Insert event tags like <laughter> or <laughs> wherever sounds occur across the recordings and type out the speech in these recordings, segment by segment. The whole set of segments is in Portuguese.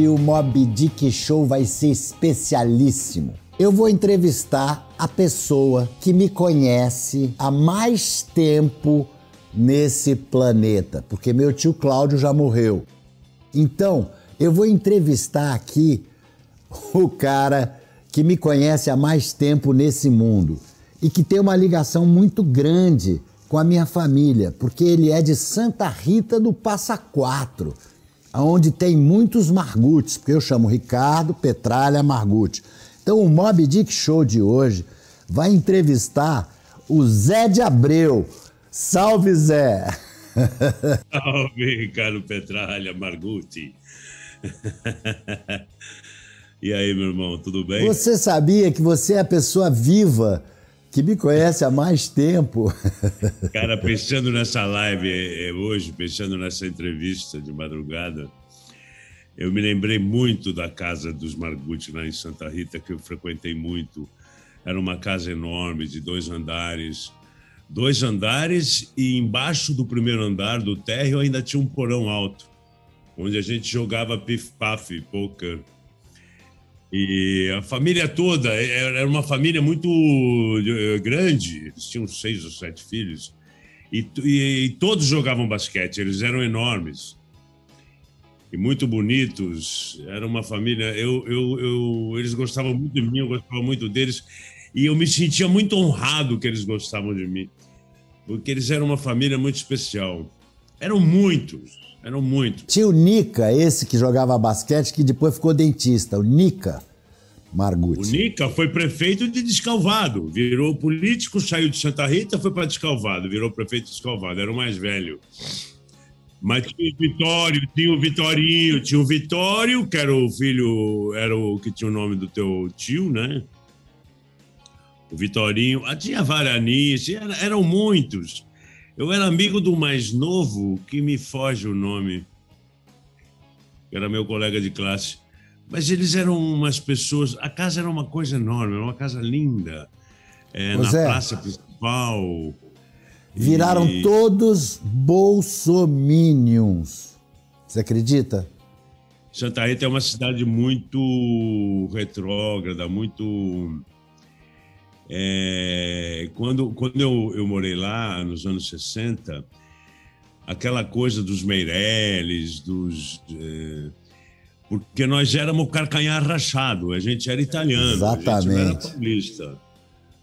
Hoje o Mob Dick Show vai ser especialíssimo. Eu vou entrevistar a pessoa que me conhece há mais tempo nesse planeta, porque meu tio Cláudio já morreu. Então, eu vou entrevistar aqui o cara que me conhece há mais tempo nesse mundo e que tem uma ligação muito grande com a minha família, porque ele é de Santa Rita do Passa Quatro, onde tem muitos Margutes, porque eu chamo Ricardo Petralha Margute. Então o Mob Dick Show de hoje vai entrevistar o Zé de Abreu. Salve, Zé! <laughs> Salve, Ricardo Petralha Margutti. <laughs> e aí, meu irmão, tudo bem? Você sabia que você é a pessoa viva que me conhece há mais tempo. <laughs> Cara, pensando nessa live é, é, hoje, pensando nessa entrevista de madrugada, eu me lembrei muito da casa dos Margutti lá em Santa Rita, que eu frequentei muito. Era uma casa enorme, de dois andares. Dois andares e embaixo do primeiro andar, do térreo, ainda tinha um porão alto, onde a gente jogava pif-paf, poker. E a família toda, era uma família muito eh, grande, eles tinham seis ou sete filhos, e, e, e todos jogavam basquete, eles eram enormes e muito bonitos. Era uma família. Eu, eu, eu, eles gostavam muito de mim, eu gostava muito deles. E eu me sentia muito honrado que eles gostavam de mim, porque eles eram uma família muito especial. Eram muitos. Eram muitos. Tinha o Nica, esse que jogava basquete, que depois ficou dentista, o Nica Margutti. O Nica foi prefeito de Descalvado, virou político, saiu de Santa Rita, foi para Descalvado, virou prefeito de Descalvado, era o mais velho. Mas tinha o Vitório, tinha o Vitorinho, tinha o Vitório, que era o filho, era o que tinha o nome do teu tio, né? O Vitorinho. Ah, tinha Varanice, eram muitos. Eu era amigo do mais novo, que me foge o nome, que era meu colega de classe. Mas eles eram umas pessoas. A casa era uma coisa enorme, era uma casa linda. É, na é. praça principal. Viraram e... todos bolsominions. Você acredita? Santa Rita é uma cidade muito retrógrada, muito é, quando quando eu, eu morei lá, nos anos 60, aquela coisa dos Meirelles, dos. É, porque nós éramos carcanhar rachado, a gente era italiano, Exatamente. a gente era paulista.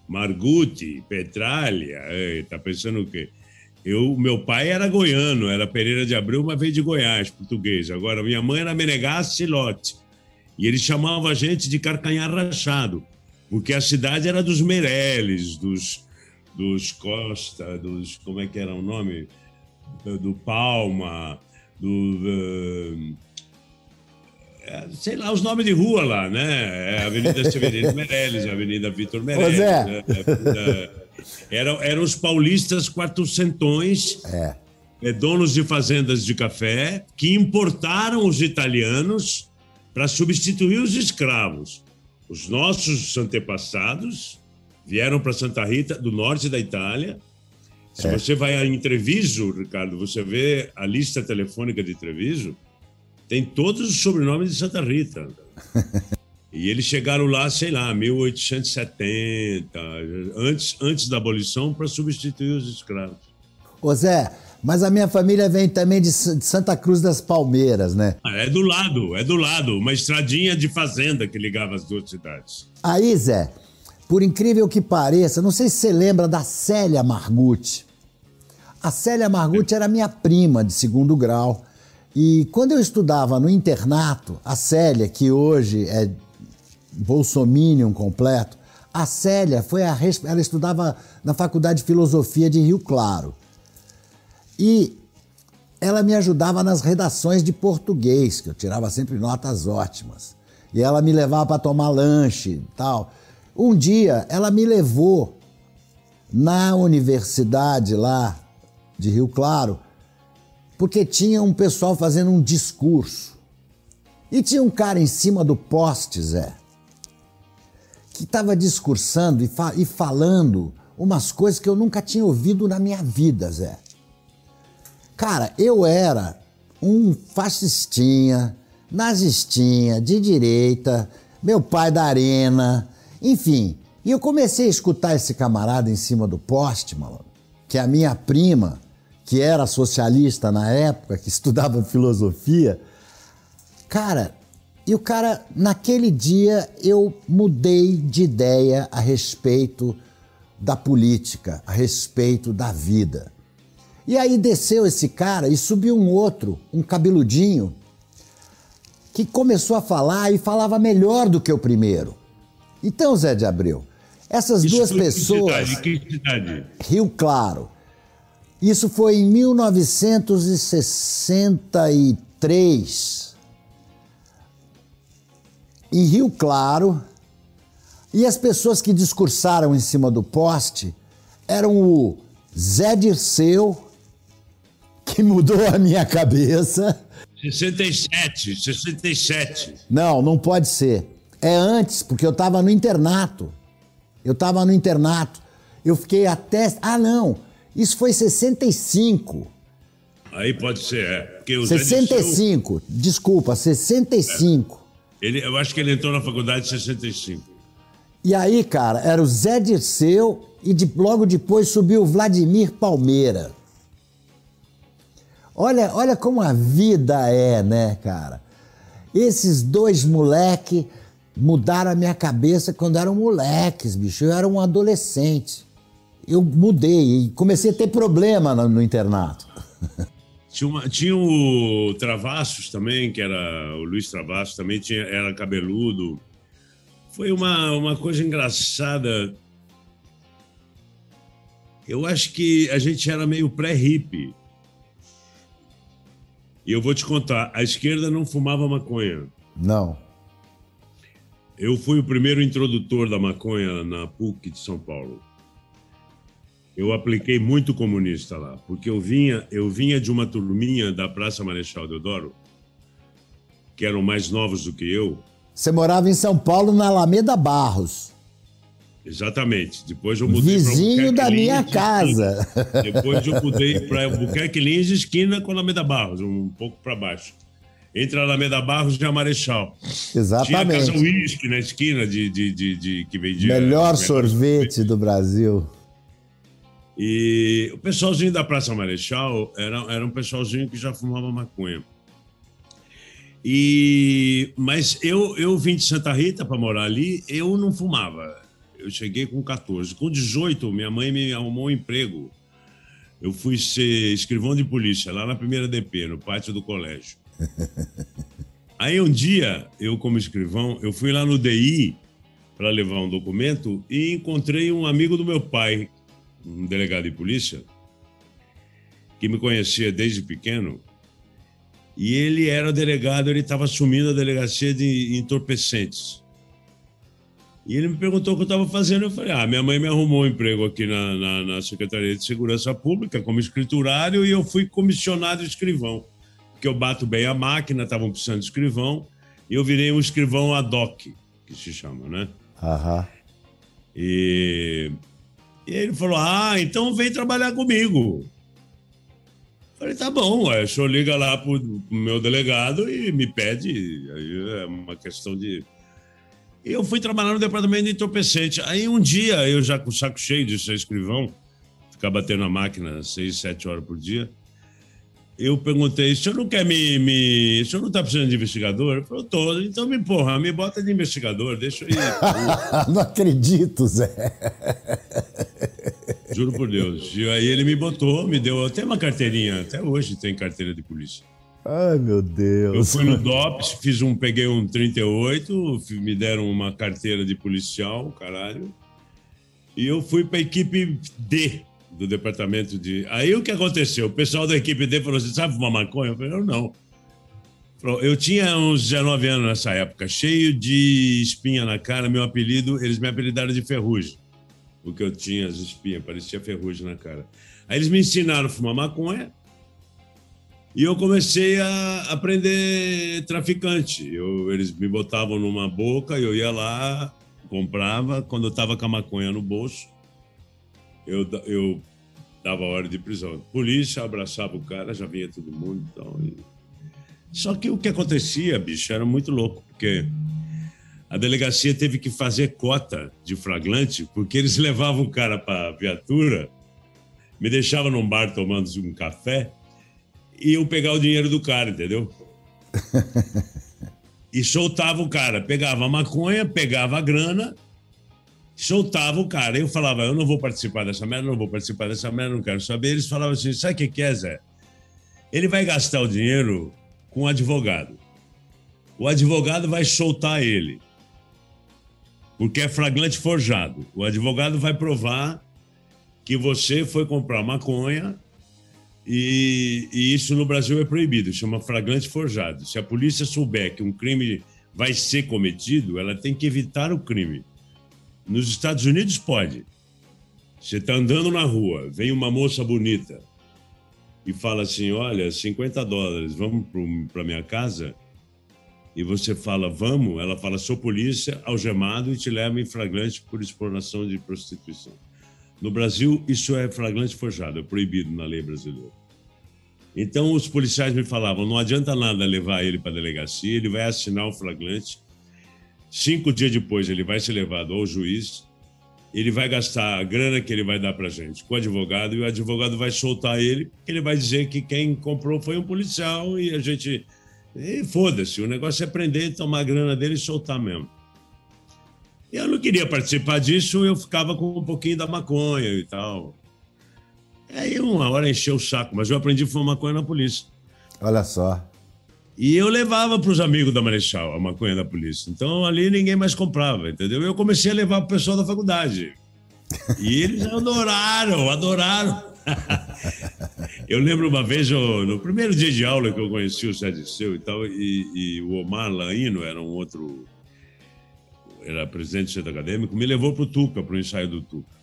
Margutti, Petralha, tá pensando o quê? Eu, meu pai era goiano, era Pereira de Abreu, mas veio de Goiás, português. Agora, minha mãe era Menegas Lote. E ele chamava a gente de carcanhar rachado porque a cidade era dos Meirelles, dos, dos Costa, dos. Como é que era o nome? Do Palma, do. Uh, sei lá, os nomes de rua lá, né? É Avenida Severino Meirelles, Avenida Vitor Meirelles. É. Né? Eram, eram os paulistas quatrocentões, é. é. donos de fazendas de café, que importaram os italianos para substituir os escravos. Os nossos antepassados vieram para Santa Rita, do norte da Itália. Se é. você vai em Treviso, Ricardo, você vê a lista telefônica de Treviso, tem todos os sobrenomes de Santa Rita. <laughs> e eles chegaram lá, sei lá, 1870, antes, antes da abolição, para substituir os escravos. Ô Zé, mas a minha família vem também de, Santa Cruz das Palmeiras, né? Ah, é do lado, é do lado. Uma estradinha de fazenda que ligava as duas cidades. Aí, Zé, por incrível que pareça, não sei se você lembra da Célia Margutti. A Célia Margutti era minha prima de segundo grau. E quando eu estudava no internato, a Célia, que hoje é bolsominion completo, a Célia foi a, ela estudava na Faculdade de Filosofia de Rio Claro. E ela me ajudava nas redações de português, que eu tirava sempre notas ótimas. E ela me levava para tomar lanche e tal. Um dia ela me levou na universidade lá de Rio Claro, porque tinha um pessoal fazendo um discurso. E tinha um cara em cima do poste, Zé, que estava discursando e, fa e falando umas coisas que eu nunca tinha ouvido na minha vida, Zé. Cara, eu era um fascistinha, nazistinha, de direita, meu pai da arena, enfim. E eu comecei a escutar esse camarada em cima do poste, malandro, que a minha prima, que era socialista na época, que <laughs> estudava filosofia, cara, e o cara, naquele dia, eu mudei de ideia a respeito da política, a respeito da vida. E aí desceu esse cara e subiu um outro, um cabeludinho, que começou a falar e falava melhor do que o primeiro. Então, Zé de Abreu, essas Isso duas pessoas. Que cidade? Que cidade? Rio Claro. Isso foi em 1963 em Rio Claro, e as pessoas que discursaram em cima do poste eram o Zé Dirceu, que mudou a minha cabeça. 67, 67. Não, não pode ser. É antes, porque eu estava no internato. Eu estava no internato. Eu fiquei até. Ah, não. Isso foi 65. Aí pode ser, é. Porque o 65, Zé Dirceu... desculpa, 65. É. Ele, eu acho que ele entrou na faculdade em 65. E aí, cara, era o Zé Dirceu e de, logo depois subiu o Vladimir Palmeira. Olha, olha como a vida é, né, cara? Esses dois moleque mudaram a minha cabeça quando eram moleques, bicho. Eu era um adolescente. Eu mudei e comecei a ter problema no, no internato. <laughs> Tinha, uma, tinha o Travassos também, que era o Luiz Travassos, também tinha, era cabeludo. Foi uma, uma coisa engraçada. Eu acho que a gente era meio pré-hippie. E eu vou te contar, a esquerda não fumava maconha. Não. Eu fui o primeiro introdutor da maconha na PUC de São Paulo eu apliquei muito comunista lá, porque eu vinha, eu vinha de uma turminha da Praça Marechal Deodoro, que eram mais novos do que eu. Você morava em São Paulo, na Alameda Barros. Exatamente. Depois eu mudei Vizinho da Lins, minha casa. Depois eu mudei para Buquerque Lins, esquina com Alameda Barros, um pouco para baixo. Entre a Alameda Barros e a Marechal. Exatamente. Tinha a Casa Whisky na esquina de, de, de, de que vendia. Melhor sorvete do Brasil. E o pessoalzinho da Praça Marechal era, era um pessoalzinho que já fumava maconha. E, mas eu, eu vim de Santa Rita para morar ali, eu não fumava. Eu cheguei com 14. Com 18, minha mãe me arrumou um emprego. Eu fui ser escrivão de polícia lá na primeira DP, no pátio do colégio. <laughs> Aí um dia, eu como escrivão, eu fui lá no DI para levar um documento e encontrei um amigo do meu pai, um delegado de polícia, que me conhecia desde pequeno, e ele era delegado, ele estava assumindo a delegacia de entorpecentes. E ele me perguntou o que eu estava fazendo. Eu falei: Ah, minha mãe me arrumou um emprego aqui na, na, na, Secretaria de Segurança Pública como escriturário e eu fui comissionado escrivão. Porque eu bato bem a máquina, estavam precisando de escrivão, e eu virei um escrivão ad hoc, que se chama, né? Aham. E e ele falou: Ah, então vem trabalhar comigo. Falei, tá bom, o senhor liga lá pro, pro meu delegado e me pede. Aí é uma questão de. E eu fui trabalhar no departamento de entorpecente. Aí um dia, eu já com o saco cheio de ser escrivão, ficar batendo na máquina seis, sete horas por dia, eu perguntei, o senhor não quer me. me... O senhor não está precisando de investigador? Ele falou, tô. Então me porra, me bota de investigador, deixa eu ir. <laughs> não acredito, Zé. Juro por Deus. E aí ele me botou, me deu até uma carteirinha, até hoje tem carteira de polícia. Ai, meu Deus. Eu fui no DOPS, fiz um, peguei um 38, me deram uma carteira de policial, caralho. E eu fui para a equipe D, do departamento de. Aí o que aconteceu? O pessoal da equipe D falou assim: sabe uma maconha? Eu falei: eu não. Eu tinha uns 19 anos nessa época, cheio de espinha na cara. Meu apelido, eles me apelidaram de Ferrugem, porque eu tinha as espinhas, parecia ferrugem na cara. Aí eles me ensinaram a fumar maconha e eu comecei a aprender traficante. Eu, eles me botavam numa boca, eu ia lá, comprava. Quando eu estava com a maconha no bolso, eu, eu dava hora de prisão. Polícia abraçava o cara, já vinha todo mundo então, e Só que o que acontecia, bicho, era muito louco, porque a delegacia teve que fazer cota de flagrante, porque eles <laughs> levavam o cara para a viatura, me deixavam num bar tomando um café e eu pegar o dinheiro do cara, entendeu? <laughs> e soltava o cara, pegava a maconha, pegava a grana, soltava o cara. Eu falava, eu não vou participar dessa merda, não vou participar dessa merda, não quero saber. Eles falavam assim, sabe o que, que é, Zé? Ele vai gastar o dinheiro com o advogado. O advogado vai soltar ele. Porque é flagrante forjado. O advogado vai provar que você foi comprar maconha e, e, isso no Brasil é proibido, chama flagrante forjado. Se a polícia souber que um crime vai ser cometido, ela tem que evitar o crime. Nos Estados Unidos pode. Você está andando na rua, vem uma moça bonita e fala assim: Olha, 50 dólares, vamos para minha casa? E você fala, vamos? Ela fala, sou polícia, algemado e te leva em flagrante por exploração de prostituição. No Brasil, isso é flagrante forjado, é proibido na lei brasileira. Então, os policiais me falavam: não adianta nada levar ele para a delegacia, ele vai assinar o flagrante. Cinco dias depois, ele vai ser levado ao juiz, ele vai gastar a grana que ele vai dar para gente com o advogado, e o advogado vai soltar ele, ele vai dizer que quem comprou foi um policial e a gente. Foda-se, o negócio é prender, tomar a grana dele e soltar mesmo. Eu não queria participar disso, eu ficava com um pouquinho da maconha e tal. Aí uma hora encheu o saco, mas eu aprendi a fumar maconha na polícia. Olha só. E eu levava para os amigos da Marechal a maconha da polícia. Então ali ninguém mais comprava, entendeu? Eu comecei a levar para o pessoal da faculdade. E eles adoraram, adoraram. <laughs> eu lembro uma vez, eu, no primeiro dia de aula que eu conheci o Sérgio Seu e tal, e, e o Omar Laino era um outro era presidente do centro acadêmico, me levou para o Tuca, para o ensaio do Tuca.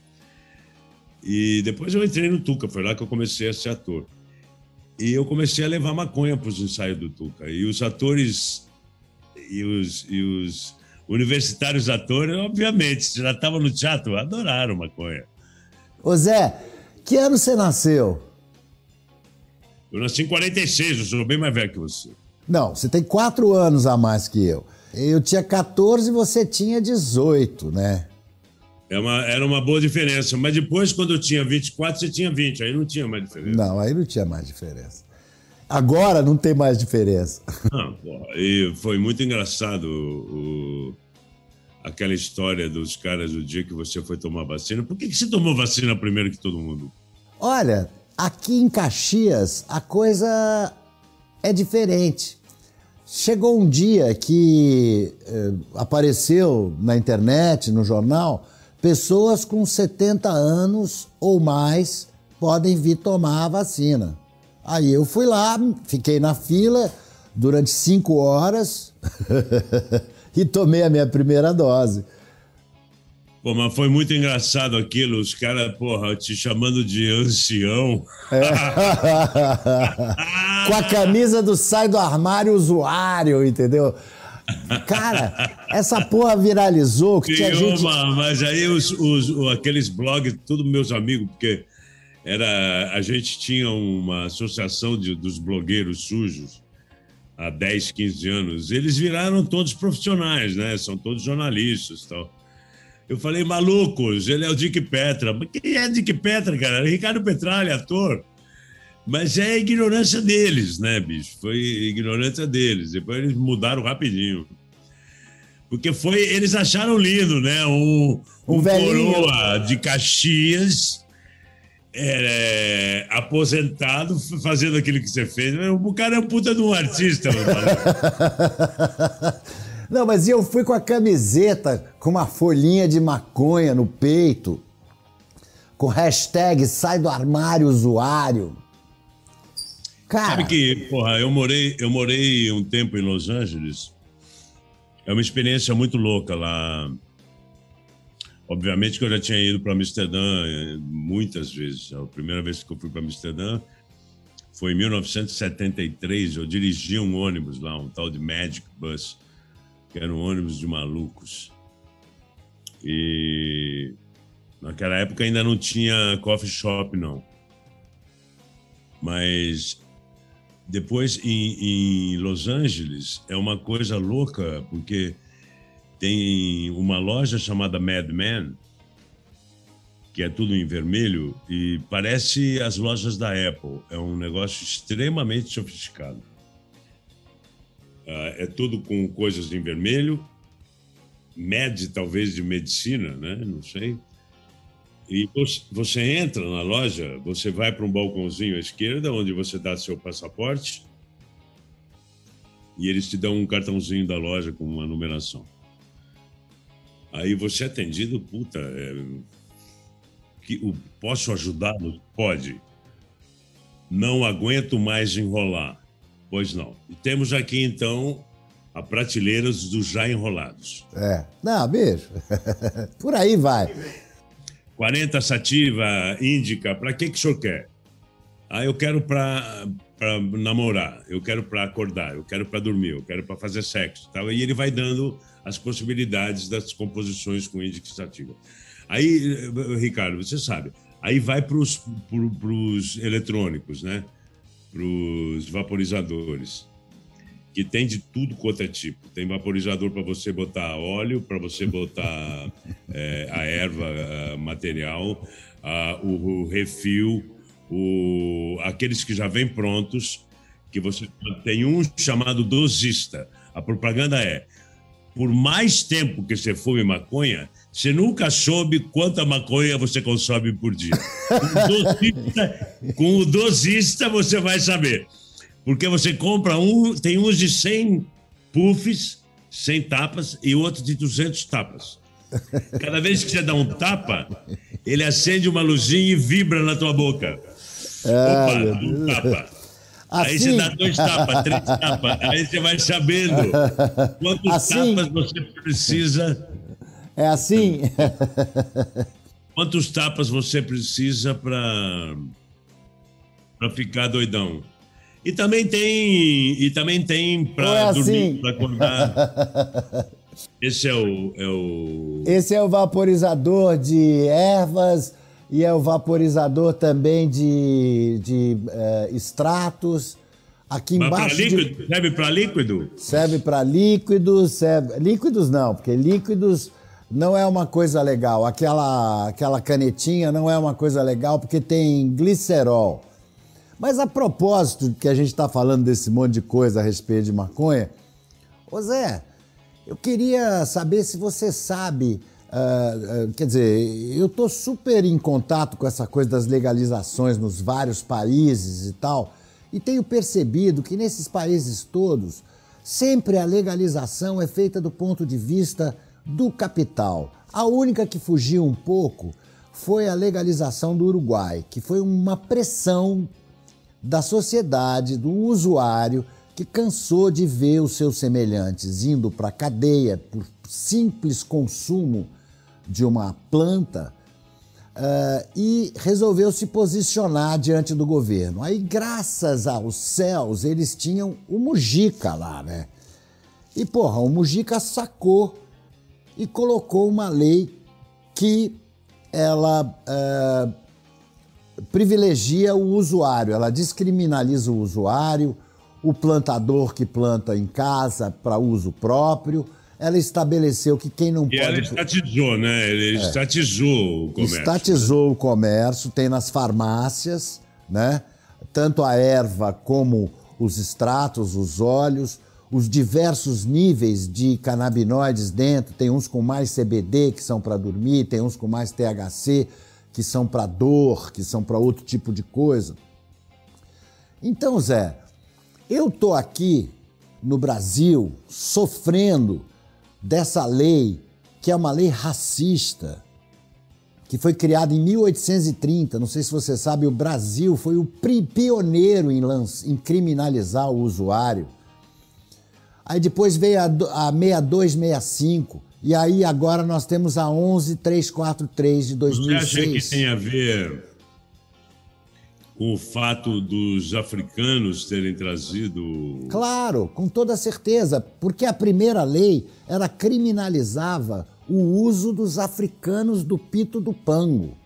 E depois eu entrei no Tuca, foi lá que eu comecei a ser ator. E eu comecei a levar maconha para os ensaios do Tuca. E os atores e os, e os universitários atores, obviamente, já estavam no teatro, adoraram maconha. Ô Zé, que ano você nasceu? Eu nasci em 46, eu sou bem mais velho que você. Não, você tem quatro anos a mais que eu. Eu tinha 14 e você tinha 18, né? É uma, era uma boa diferença. Mas depois, quando eu tinha 24, você tinha 20. Aí não tinha mais diferença. Não, aí não tinha mais diferença. Agora não tem mais diferença. <laughs> Porra, e foi muito engraçado o, aquela história dos caras do dia que você foi tomar vacina. Por que, que você tomou vacina primeiro que todo mundo? Olha, aqui em Caxias a coisa é diferente. Chegou um dia que eh, apareceu na internet, no jornal, pessoas com 70 anos ou mais podem vir tomar a vacina. Aí eu fui lá, fiquei na fila durante cinco horas <laughs> e tomei a minha primeira dose. Pô, mas foi muito engraçado aquilo, os caras, porra, te chamando de ancião. É. <laughs> Com a camisa do sai do armário usuário, entendeu? Cara, essa porra viralizou que tinha gente... mas aí os, os, aqueles blogs, todos meus amigos, porque era, a gente tinha uma associação de, dos blogueiros sujos há 10, 15 anos. Eles viraram todos profissionais, né? São todos jornalistas e tal. Eu falei, malucos, ele é o Dick Petra. Mas quem é Dick Petra, cara? Ricardo Petralha, ator. Mas é a ignorância deles, né, bicho? Foi ignorância deles. Depois eles mudaram rapidinho. Porque foi, eles acharam lindo, né? Um, um, um coroa de Caxias, é, aposentado, fazendo aquilo que você fez. O cara é um puta de um artista, <laughs> Não, mas eu fui com a camiseta com uma folhinha de maconha no peito, com hashtag sai do armário usuário. Cara... Sabe que, porra, eu morei, eu morei um tempo em Los Angeles. É uma experiência muito louca lá. Obviamente que eu já tinha ido para Amsterdã eh, muitas vezes. A primeira vez que eu fui para Amsterdã foi em 1973. Eu dirigi um ônibus lá, um tal de Magic Bus que era um ônibus de malucos. E naquela época ainda não tinha coffee shop, não. Mas Depois, em, em Los Angeles, é uma coisa louca, porque tem uma loja chamada Mad Men, que é tudo em vermelho, e parece as lojas da Apple. É um negócio extremamente sofisticado. Uh, é tudo com coisas em vermelho, med talvez de medicina, né? Não sei. E você entra na loja, você vai para um balcãozinho à esquerda, onde você dá seu passaporte, e eles te dão um cartãozinho da loja com uma numeração. Aí você é atendido, puta, é, que, o, posso ajudá-lo? Pode. Não aguento mais enrolar. Pois não. E temos aqui então a prateleiras dos já enrolados. É. Não, beijo. <laughs> Por aí vai. 40 sativa, índica, para que, que o senhor quer? Ah, eu quero para namorar, eu quero para acordar, eu quero para dormir, eu quero para fazer sexo. Tal. E ele vai dando as possibilidades das composições com índica sativa. Aí, Ricardo, você sabe, aí vai para os eletrônicos, né? Para os vaporizadores que tem de tudo quanto é tipo. Tem vaporizador para você botar óleo, para você botar <laughs> é, a erva a material, a, o, o, refil, o, aqueles que já vêm prontos, que você tem um chamado dosista. A propaganda é: por mais tempo que você fume maconha, você nunca soube quanta maconha você consome por dia. Com o dosista, <laughs> com o dosista você vai saber. Porque você compra um, tem uns de 100 puffs, 100 tapas, e outros de 200 tapas. <laughs> Cada vez que você dá um tapa, ele acende uma luzinha e vibra na tua boca. Ah, Opa, um tapa. Assim... Aí você assim? dá dois tapas, três tapas. Aí você vai sabendo quantos assim... tapas você precisa. É assim? Quantos tapas você precisa para ficar doidão? E também tem, e também tem para é assim. dormir, para acordar. <laughs> Esse é o, é o. Esse é o vaporizador de ervas e é o vaporizador também de, de uh, extratos. Aqui embaixo. Líquido, de... Serve para líquido? Serve para líquidos, serve... líquidos não, porque líquidos não é uma coisa legal. Aquela, aquela canetinha não é uma coisa legal porque tem glicerol. Mas a propósito que a gente está falando desse monte de coisa a respeito de maconha, ô Zé, eu queria saber se você sabe. Uh, uh, quer dizer, eu estou super em contato com essa coisa das legalizações nos vários países e tal, e tenho percebido que nesses países todos, sempre a legalização é feita do ponto de vista do capital. A única que fugiu um pouco foi a legalização do Uruguai, que foi uma pressão da sociedade, do usuário que cansou de ver os seus semelhantes indo para a cadeia por simples consumo de uma planta uh, e resolveu se posicionar diante do governo. Aí, graças aos céus, eles tinham o Mujica lá, né? E, porra, o Mujica sacou e colocou uma lei que ela uh, privilegia o usuário, ela descriminaliza o usuário, o plantador que planta em casa para uso próprio. Ela estabeleceu que quem não e pode. Ela estatizou, né? Ele é. estatizou o comércio. Estatizou o comércio, tem nas farmácias, né? Tanto a erva como os extratos, os óleos, os diversos níveis de canabinoides dentro. Tem uns com mais CBD, que são para dormir, tem uns com mais THC, que são para dor, que são para outro tipo de coisa. Então, Zé, eu tô aqui no Brasil sofrendo dessa lei, que é uma lei racista, que foi criada em 1830. Não sei se você sabe, o Brasil foi o pioneiro em, em criminalizar o usuário. Aí depois veio a, a 6265, e aí agora nós temos a 11343 de 2006. Você acha que tem a ver com o fato dos africanos terem trazido. Claro, com toda certeza, porque a primeira lei era criminalizava o uso dos africanos do pito do pango.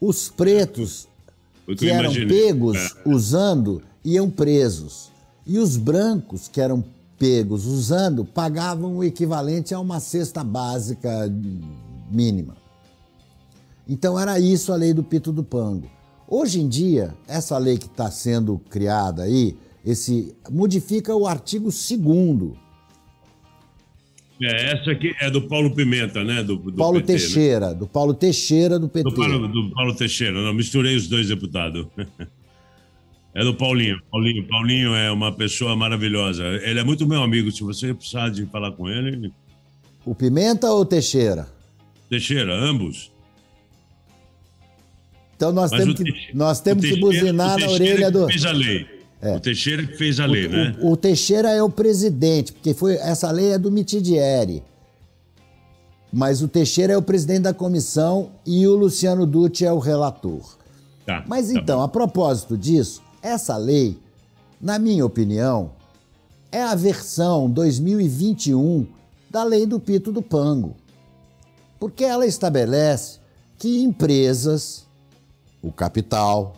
Os pretos, que eram pegos é. usando iam presos. E os brancos que eram pegos usando pagavam o equivalente a uma cesta básica mínima. Então era isso a lei do pito do pango. Hoje em dia, essa lei que está sendo criada aí, esse modifica o artigo 2 é, essa aqui é do Paulo Pimenta, né? Do, do Paulo PT, né? Teixeira, né? do Paulo Teixeira do PT. Do Paulo, do Paulo Teixeira, não, misturei os dois deputados. <laughs> É do Paulinho. Paulinho. Paulinho é uma pessoa maravilhosa. Ele é muito meu amigo. Se você precisar de falar com ele. O Pimenta ou o Teixeira? Teixeira, ambos. Então nós Mas temos, que, nós temos que buzinar na orelha do. Fez a lei. É. O Teixeira que fez a lei, o, né? O, o, Teixeira é o presidente, porque foi, essa lei é do Mitidieri. Mas o Teixeira é o presidente da comissão e o Luciano Dutti é o relator. Tá, Mas tá então, a propósito disso, essa lei, na minha opinião, é a versão 2021 da lei do pito do pango. Porque ela estabelece que empresas, o capital,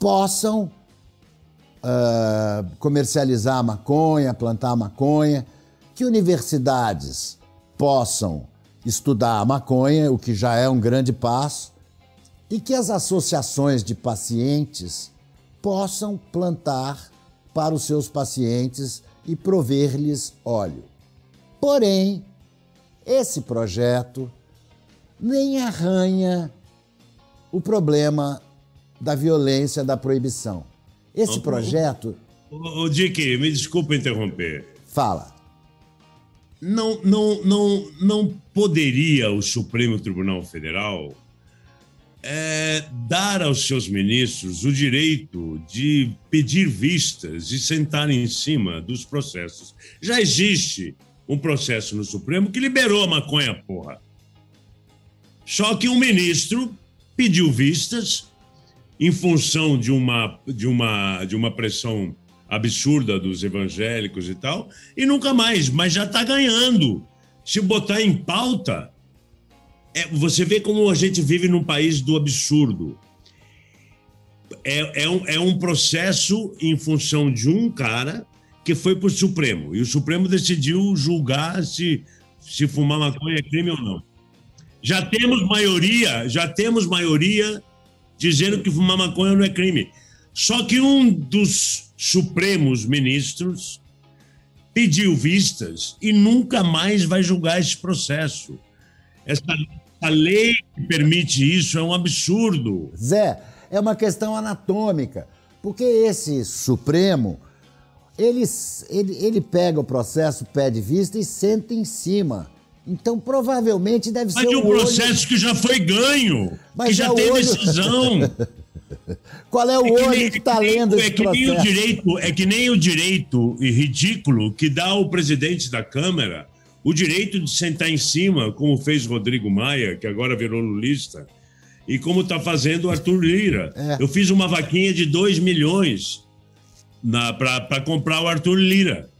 possam uh, comercializar maconha, plantar maconha, que universidades possam estudar a maconha, o que já é um grande passo, e que as associações de pacientes possam plantar para os seus pacientes e prover-lhes óleo. Porém, esse projeto nem arranha o problema da violência da proibição. Esse projeto. O, o Dick, me desculpa interromper. Fala. Não, não, não, não poderia o Supremo Tribunal Federal é, dar aos seus ministros o direito de pedir vistas e sentar em cima dos processos. Já existe um processo no Supremo que liberou a maconha, porra. Só que um ministro pediu vistas em função de uma, de uma, de uma pressão absurda dos evangélicos e tal, e nunca mais, mas já está ganhando. Se botar em pauta, é, você vê como a gente vive num país do absurdo. É, é, um, é um processo em função de um cara que foi para o Supremo. E o Supremo decidiu julgar se, se fumar maconha é crime ou não. Já temos maioria, já temos maioria dizendo que fumar maconha não é crime. Só que um dos supremos ministros pediu vistas e nunca mais vai julgar esse processo. Essa a lei que permite isso é um absurdo. Zé, é uma questão anatômica. Porque esse Supremo, ele, ele, ele pega o processo, pede vista e senta em cima. Então, provavelmente deve Mas ser um processo olho... que já foi ganho, Mas que já tem olho... decisão. <laughs> Qual é o é olho que está lendo esse é que processo? Nem o direito, é que nem o direito ridículo que dá ao presidente da Câmara o direito de sentar em cima, como fez Rodrigo Maia, que agora virou lulista, e como está fazendo o Arthur Lira. É. Eu fiz uma vaquinha de 2 milhões para comprar o Arthur Lira.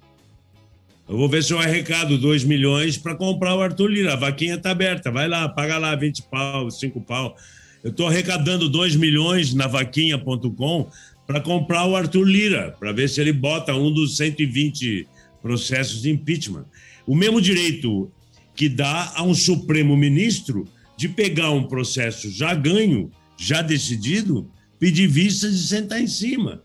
Eu vou ver se eu arrecado 2 milhões para comprar o Arthur Lira. A vaquinha está aberta, vai lá, paga lá 20 pau, 5 pau. Eu estou arrecadando 2 milhões na vaquinha.com para comprar o Arthur Lira, para ver se ele bota um dos 120 processos de impeachment o mesmo direito que dá a um Supremo Ministro de pegar um processo já ganho, já decidido, pedir vistas e sentar em cima.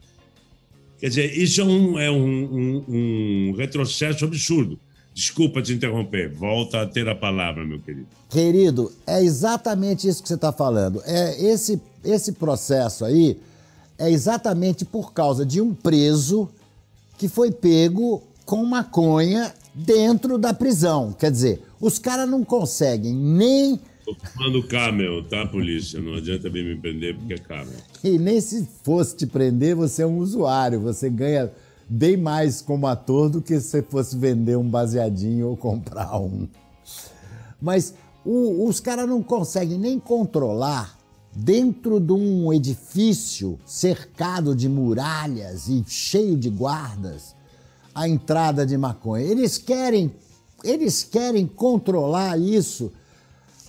Quer dizer, isso é um, é um, um, um retrocesso absurdo. Desculpa te interromper, volta a ter a palavra, meu querido. Querido, é exatamente isso que você está falando. É esse, esse processo aí é exatamente por causa de um preso que foi pego com maconha dentro da prisão. Quer dizer, os caras não conseguem nem. Tô fumando camel, tá, polícia? Não adianta bem me prender porque é camel. <laughs> E nem se fosse te prender, você é um usuário. Você ganha bem mais como ator do que se você fosse vender um baseadinho ou comprar um. Mas o, os caras não conseguem nem controlar dentro de um edifício cercado de muralhas e cheio de guardas a entrada de maconha. Eles querem, eles querem controlar isso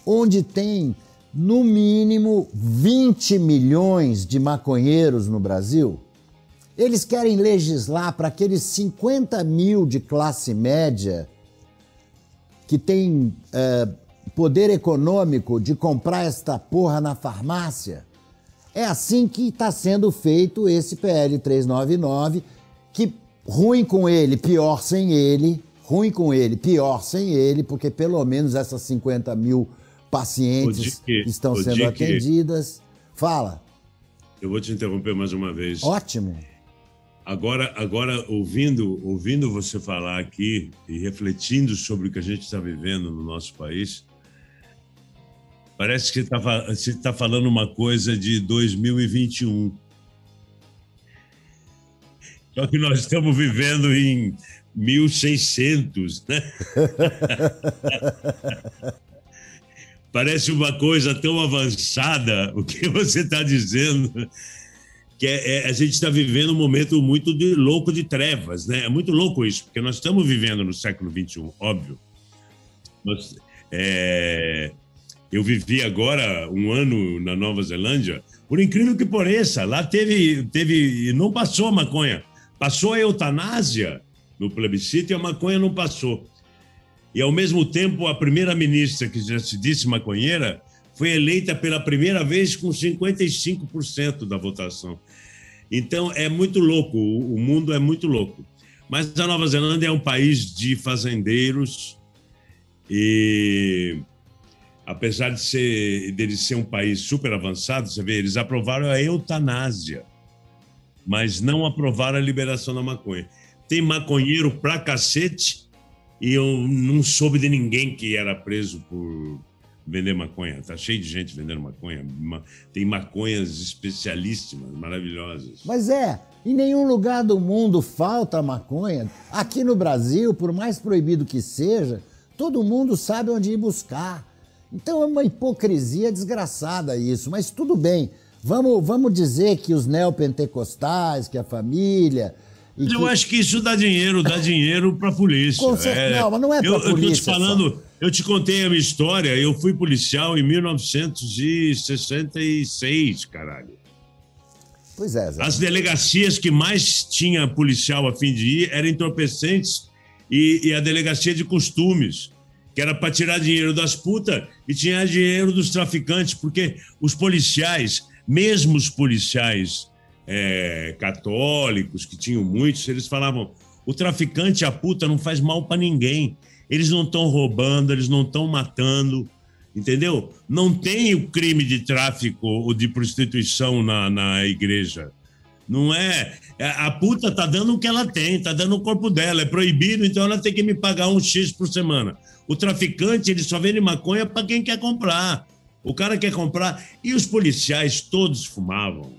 onde tem no mínimo 20 milhões de maconheiros no Brasil. Eles querem legislar para aqueles 50 mil de classe média que tem é, poder econômico de comprar esta porra na farmácia. É assim que está sendo feito esse PL 399, que ruim com ele, pior sem ele, ruim com ele, pior sem ele, porque pelo menos essas 50 mil pacientes estão sendo atendidas. Fala. Eu vou te interromper mais uma vez. Ótimo. Agora, agora ouvindo, ouvindo você falar aqui e refletindo sobre o que a gente está vivendo no nosso país, parece que você está tá falando uma coisa de 2021. Só que nós estamos vivendo em 1600, né? <laughs> Parece uma coisa tão avançada o que você está dizendo que é, é, a gente está vivendo um momento muito de louco de trevas, né? É muito louco isso, porque nós estamos vivendo no século XXI, óbvio. Mas, é, eu vivi agora um ano na Nova Zelândia, por incrível que pareça, lá teve, teve não passou a maconha, passou a eutanásia no plebiscito e a maconha não passou. E ao mesmo tempo, a primeira ministra que já se disse maconheira foi eleita pela primeira vez com 55% da votação. Então é muito louco, o mundo é muito louco. Mas a Nova Zelândia é um país de fazendeiros e apesar de ser dele ser um país super avançado, você vê, eles aprovaram a eutanásia, mas não aprovaram a liberação da maconha. Tem maconheiro pra cacete e eu não soube de ninguém que era preso por vender maconha. Tá cheio de gente vendendo maconha. Tem maconhas especialíssimas, maravilhosas. Mas é, em nenhum lugar do mundo falta maconha. Aqui no Brasil, por mais proibido que seja, todo mundo sabe onde ir buscar. Então é uma hipocrisia desgraçada isso, mas tudo bem. Vamos, vamos dizer que os neopentecostais, que a família, eu que... acho que isso dá dinheiro, dá dinheiro para a polícia. Com certeza, é, não, mas não é para a polícia. Eu tô te falando, só. eu te contei a minha história. Eu fui policial em 1966, caralho. Pois é, Zé. As delegacias que mais tinha policial a fim de ir eram entorpecentes e, e a delegacia de costumes, que era para tirar dinheiro das putas e tinha dinheiro dos traficantes, porque os policiais, mesmo os policiais é, católicos, que tinham muitos, eles falavam: o traficante, a puta, não faz mal para ninguém. Eles não estão roubando, eles não estão matando, entendeu? Não tem o crime de tráfico ou de prostituição na, na igreja. Não é. é. A puta tá dando o que ela tem, tá dando o corpo dela. É proibido, então ela tem que me pagar um X por semana. O traficante, ele só vende maconha para quem quer comprar. O cara quer comprar. E os policiais todos fumavam.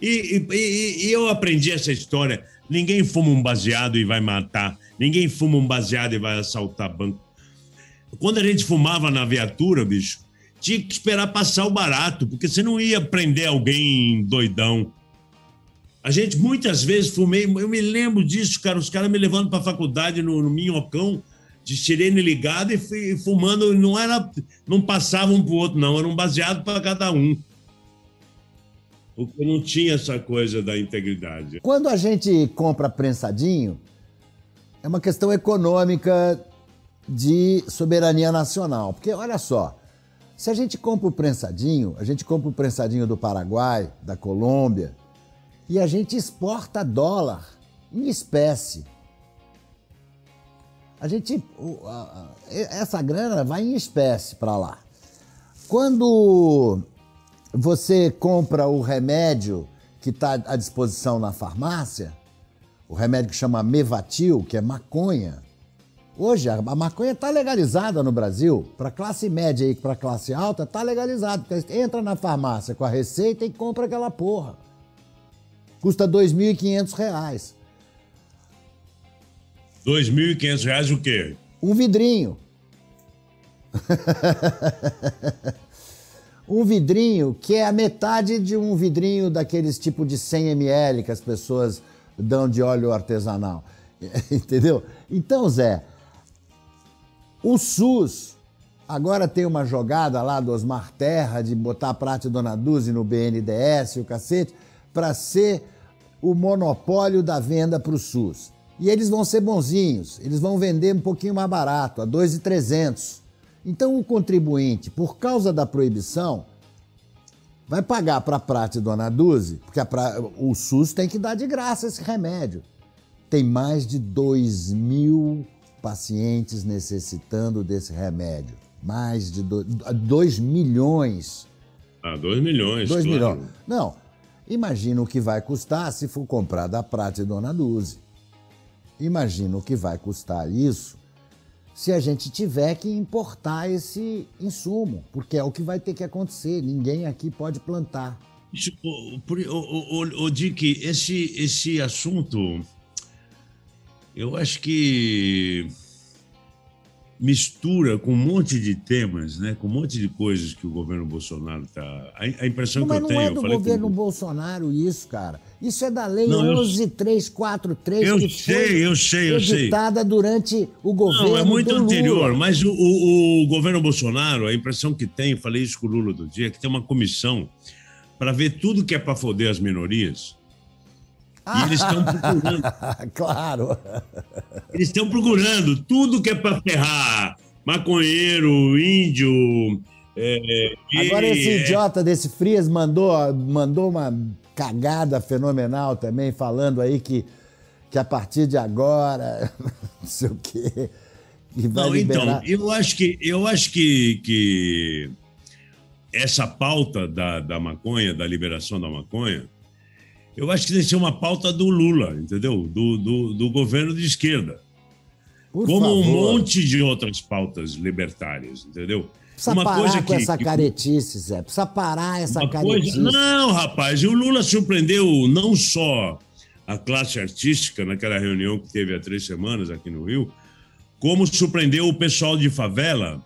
E, e, e, eu aprendi essa história. Ninguém fuma um baseado e vai matar. Ninguém fuma um baseado e vai assaltar banco. Quando a gente fumava na viatura, bicho, tinha que esperar passar o barato, porque você não ia prender alguém doidão. A gente muitas vezes fumei, eu me lembro disso, cara, os caras me levando para a faculdade no, no minhocão, de sirene ligada e, fumando, não era, não passava um pro outro, não, era um baseado para cada um. Porque não tinha essa coisa da integridade. Quando a gente compra prensadinho, é uma questão econômica de soberania nacional. Porque olha só, se a gente compra o prensadinho, a gente compra o prensadinho do Paraguai, da Colômbia, e a gente exporta dólar em espécie. A gente. Essa grana vai em espécie para lá. Quando você compra o remédio que está à disposição na farmácia, o remédio que chama Mevatil, que é maconha. Hoje a maconha está legalizada no Brasil. Para classe média e para classe alta, está legalizado. Entra na farmácia com a receita e compra aquela porra. Custa R$ 2.500. R$ 2.500 o quê? Um vidrinho. um vidrinho que é a metade de um vidrinho daqueles tipo de 100 ml que as pessoas dão de óleo artesanal. <laughs> Entendeu? Então, Zé, o SUS Agora tem uma jogada lá do Osmar Terra de botar a Prate Dona Duzi no BNDES e o cacete para ser o monopólio da venda para o SUS. E eles vão ser bonzinhos, eles vão vender um pouquinho mais barato, a 2,300. Então o contribuinte, por causa da proibição, vai pagar para a Prate Dona Duzi, porque pra... o SUS tem que dar de graça esse remédio. Tem mais de 2 mil pacientes necessitando desse remédio. Mais de 2 milhões. Ah, 2 milhões. 2 claro. milhões. Não, imagina o que vai custar se for comprar da Prate Dona Duzi. Imagina o que vai custar isso se a gente tiver que importar esse insumo, porque é o que vai ter que acontecer. Ninguém aqui pode plantar. O, o, o, o Dick, esse, esse assunto, eu acho que mistura com um monte de temas, né? com um monte de coisas que o governo Bolsonaro está. A, impressão não, que eu tenho. Mas não é do governo com... Bolsonaro isso, cara. Isso é da Lei não, 11343, eu que sei, foi eu sei, eu editada sei. durante o governo. Não, é muito anterior, Lula. mas o, o, o, governo Bolsonaro, a impressão que tem, falei isso com o Lula do dia, é que tem uma comissão para ver tudo que é para foder as minorias. E eles estão procurando. <laughs> claro. Eles estão procurando tudo que é para ferrar. Maconheiro, índio. É, Agora, esse é... idiota desse Frias mandou, mandou uma cagada fenomenal também, falando aí que, que a partir de agora, <laughs> não sei o quê. Não, liberar... então, eu acho que, eu acho que, que essa pauta da, da maconha, da liberação da maconha, eu acho que deve ser uma pauta do Lula, entendeu? Do, do, do governo de esquerda. Por Como favor. um monte de outras pautas libertárias, entendeu? Precisa uma parar coisa com que, essa que... caretice, Zé. Precisa parar essa caretice. Coisa... Não, rapaz, o Lula surpreendeu não só a classe artística naquela reunião que teve há três semanas aqui no Rio, como surpreendeu o pessoal de favela,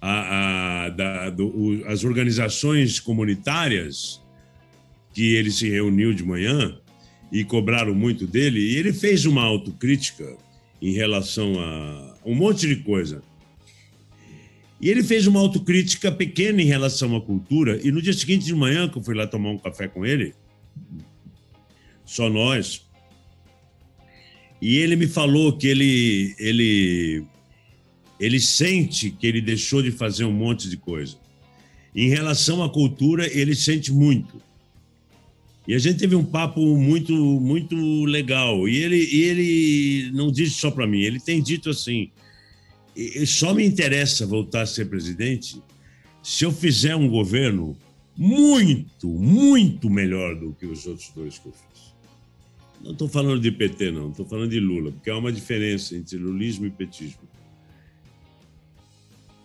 a, a, da, do, o, as organizações comunitárias que ele se reuniu de manhã e cobraram muito dele, e ele fez uma autocrítica em relação a um monte de coisa. E ele fez uma autocrítica pequena em relação à cultura, e no dia seguinte de manhã, que eu fui lá tomar um café com ele, só nós, e ele me falou que ele, ele, ele sente que ele deixou de fazer um monte de coisa. Em relação à cultura, ele sente muito. E a gente teve um papo muito, muito legal. E ele, ele não disse só para mim, ele tem dito assim: só me interessa voltar a ser presidente se eu fizer um governo muito, muito melhor do que os outros dois que eu fiz. Não estou falando de PT, não, estou falando de Lula, porque há uma diferença entre lulismo e petismo.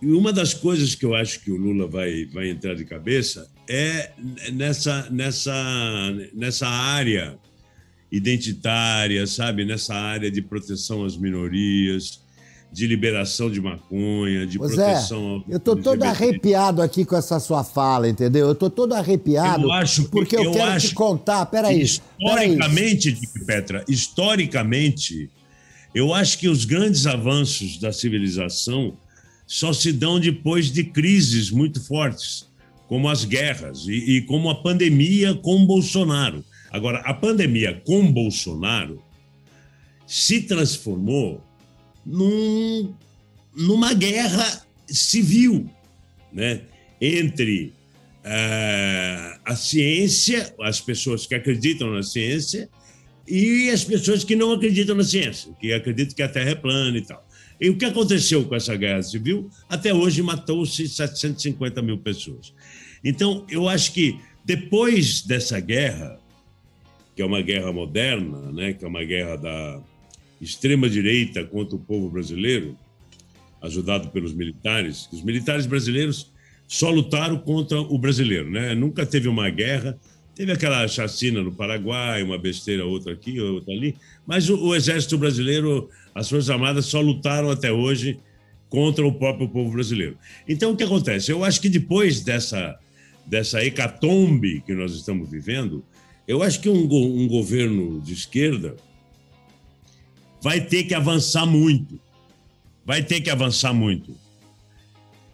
E uma das coisas que eu acho que o Lula vai, vai entrar de cabeça é nessa, nessa, nessa área identitária, sabe? Nessa área de proteção às minorias, de liberação de maconha, de proteção. eu tô todo arrepiado aqui com essa sua fala, entendeu? Eu tô todo arrepiado eu acho que, porque eu, eu quero te contar. Peraí. Historicamente, peraí. Petra, historicamente, eu acho que os grandes avanços da civilização só se dão depois de crises muito fortes, como as guerras e, e como a pandemia com Bolsonaro. Agora, a pandemia com Bolsonaro se transformou num, numa guerra civil né? entre uh, a ciência, as pessoas que acreditam na ciência, e as pessoas que não acreditam na ciência, que acreditam que a Terra é plana e tal. E o que aconteceu com essa guerra civil? Até hoje matou-se 750 mil pessoas. Então, eu acho que depois dessa guerra, que é uma guerra moderna, né, que é uma guerra da extrema-direita contra o povo brasileiro, ajudado pelos militares, os militares brasileiros só lutaram contra o brasileiro, né? Nunca teve uma guerra Teve aquela chacina no Paraguai, uma besteira outra aqui, outra ali, mas o, o, Exército Brasileiro, as Forças Armadas só lutaram até hoje contra o próprio povo brasileiro. Então, o que acontece? Eu acho que depois dessa, dessa hecatombe que nós estamos vivendo, eu acho que um, um governo de esquerda vai ter que avançar muito. Vai ter que avançar muito.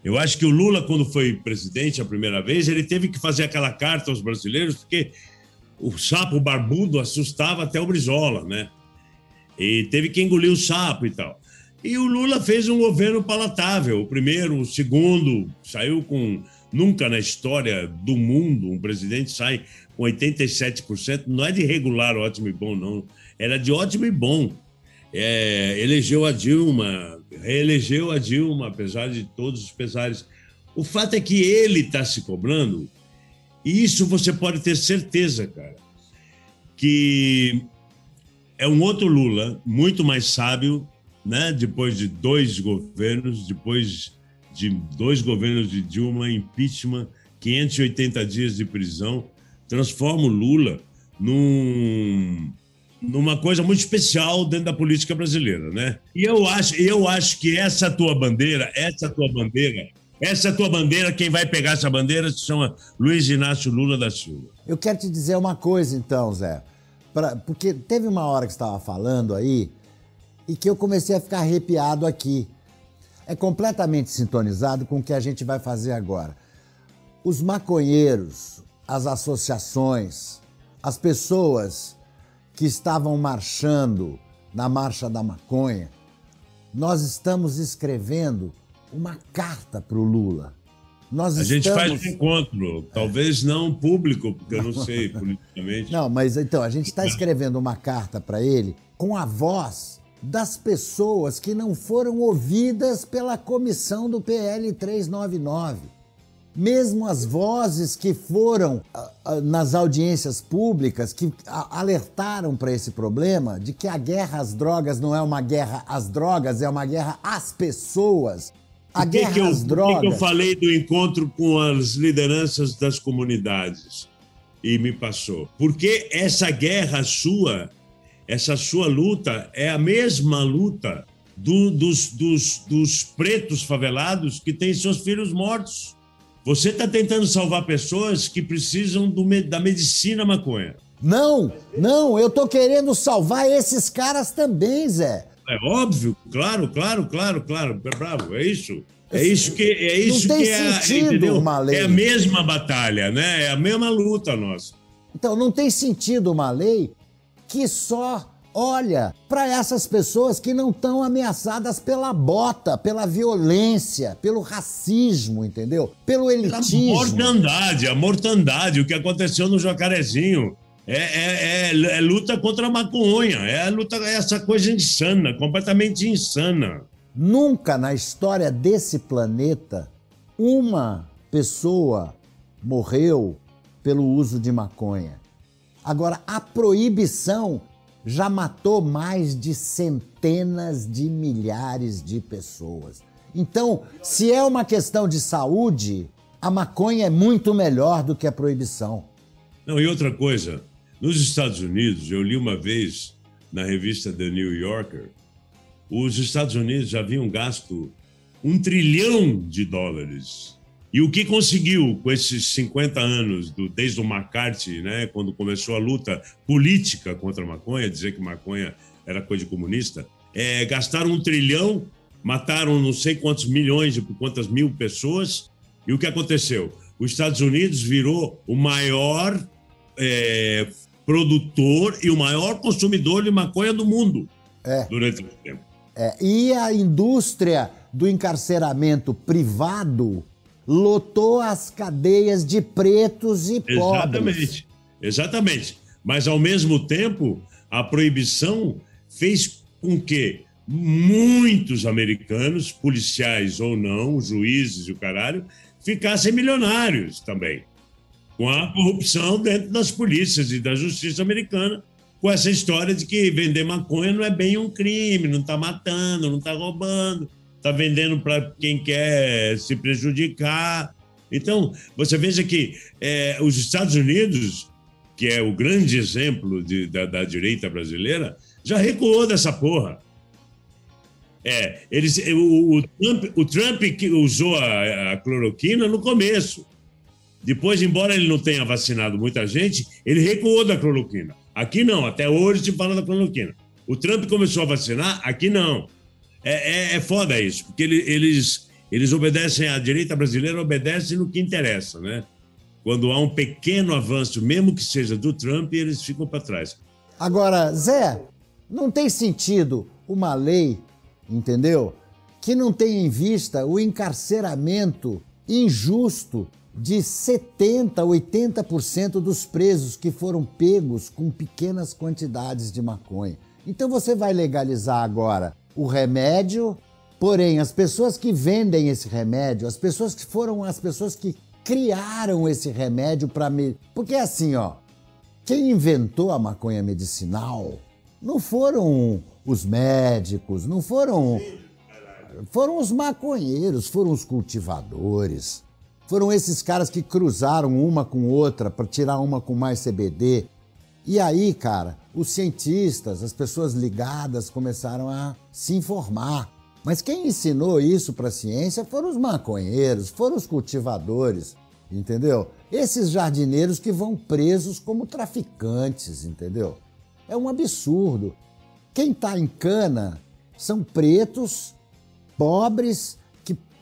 Eu acho que o Lula, quando foi presidente a primeira vez, ele teve que fazer aquela carta aos brasileiros, porque o sapo barbudo assustava até o Brizola, né? E teve que engolir o sapo e tal. E o Lula fez um governo palatável. O primeiro, o segundo, saiu com. Nunca na história do mundo um presidente sai com 87%. Não é de regular, ótimo e bom, não. Era de ótimo e bom. É, elegeu a Dilma, reelegeu a Dilma, apesar de todos os pesares. O fato é que ele está se cobrando, e isso você pode ter certeza, cara, que é um outro Lula, muito mais sábio, né? depois de dois governos, depois de dois governos de Dilma, impeachment, 580 dias de prisão, transforma o Lula num numa coisa muito especial dentro da política brasileira, né? E eu acho, eu acho que essa tua bandeira, essa tua bandeira, essa tua bandeira, quem vai pegar essa bandeira se chama Luiz Inácio Lula da Silva. Eu quero te dizer uma coisa, então, Zé. Pra, porque teve uma hora que estava falando aí e que eu comecei a ficar arrepiado aqui. É completamente sintonizado com o que a gente vai fazer agora. Os maconheiros, as associações, as pessoas que estavam marchando na Marcha da Maconha, nós estamos escrevendo uma carta para o Lula. Nós a estamos... gente faz um encontro, talvez não público, porque eu não sei <laughs> politicamente. Não, mas então, a gente está escrevendo uma carta para ele com a voz das pessoas que não foram ouvidas pela comissão do PL 399 mesmo as vozes que foram uh, uh, nas audiências públicas, que uh, alertaram para esse problema, de que a guerra às drogas não é uma guerra às drogas, é uma guerra às pessoas. A que guerra que eu, às drogas. que eu falei do encontro com as lideranças das comunidades e me passou? Porque essa guerra sua, essa sua luta, é a mesma luta do, dos, dos, dos pretos favelados que têm seus filhos mortos. Você está tentando salvar pessoas que precisam do, da medicina maconha. Não, não, eu tô querendo salvar esses caras também, Zé. É óbvio, claro, claro, claro, claro. É bravo, é isso. É isso que é isso não tem que é, sentido, uma lei. é a mesma batalha, né? É a mesma luta nossa. Então não tem sentido uma lei que só olha para essas pessoas que não estão ameaçadas pela bota, pela violência, pelo racismo, entendeu? Pelo elitismo. A mortandade, a mortandade, o que aconteceu no Jacarezinho. É, é, é, é, luta contra a maconha, é a luta, é essa coisa insana, completamente insana. Nunca na história desse planeta uma pessoa morreu pelo uso de maconha. Agora, a proibição já matou mais de centenas de milhares de pessoas. Então, se é uma questão de saúde, a maconha é muito melhor do que a proibição. Não, e outra coisa, nos Estados Unidos, eu li uma vez na revista The New Yorker, os Estados Unidos já haviam gasto um trilhão de dólares e o que conseguiu com esses 50 anos, do, desde o McCarthy, né, quando começou a luta política contra a maconha, dizer que maconha era coisa de comunista, é, gastaram um trilhão, mataram não sei quantos milhões de quantas mil pessoas, e o que aconteceu? Os Estados Unidos virou o maior é, produtor e o maior consumidor de maconha do mundo é. durante esse tempo. É, e a indústria do encarceramento privado lotou as cadeias de pretos e pobres. Exatamente, exatamente. Mas, ao mesmo tempo, a proibição fez com que muitos americanos, policiais ou não, juízes e o caralho, ficassem milionários também. Com a corrupção dentro das polícias e da justiça americana, com essa história de que vender maconha não é bem um crime, não está matando, não está roubando está vendendo para quem quer se prejudicar. Então, você veja que é, os Estados Unidos, que é o grande exemplo de, da, da, direita brasileira, já recuou dessa porra. É, eles, o, o, Trump, o Trump usou a, a cloroquina no começo. Depois, embora ele não tenha vacinado muita gente, ele recuou da cloroquina. Aqui não, até hoje se fala da cloroquina. O Trump começou a vacinar, aqui não. É, é, é foda isso, porque ele, eles, Eles obedecem, a direita brasileira obedece no que interessa, né? Quando há um pequeno avanço, mesmo que seja do Trump, eles ficam para trás. Agora, Zé, não tem sentido uma lei, entendeu? Que não tenha em vista o encarceramento injusto de 70, 80% dos presos que foram pegos com pequenas quantidades de maconha. Então você vai legalizar agora o remédio, porém as pessoas que vendem esse remédio, as pessoas que foram as pessoas que criaram esse remédio para me, porque assim, ó, quem inventou a maconha medicinal não foram os médicos, não foram foram os maconheiros, foram os cultivadores. Foram esses caras que cruzaram uma com outra para tirar uma com mais CBD. E aí, cara, os cientistas, as pessoas ligadas começaram a se informar. Mas quem ensinou isso para a ciência foram os maconheiros, foram os cultivadores, entendeu? Esses jardineiros que vão presos como traficantes, entendeu? É um absurdo. Quem está em cana são pretos, pobres,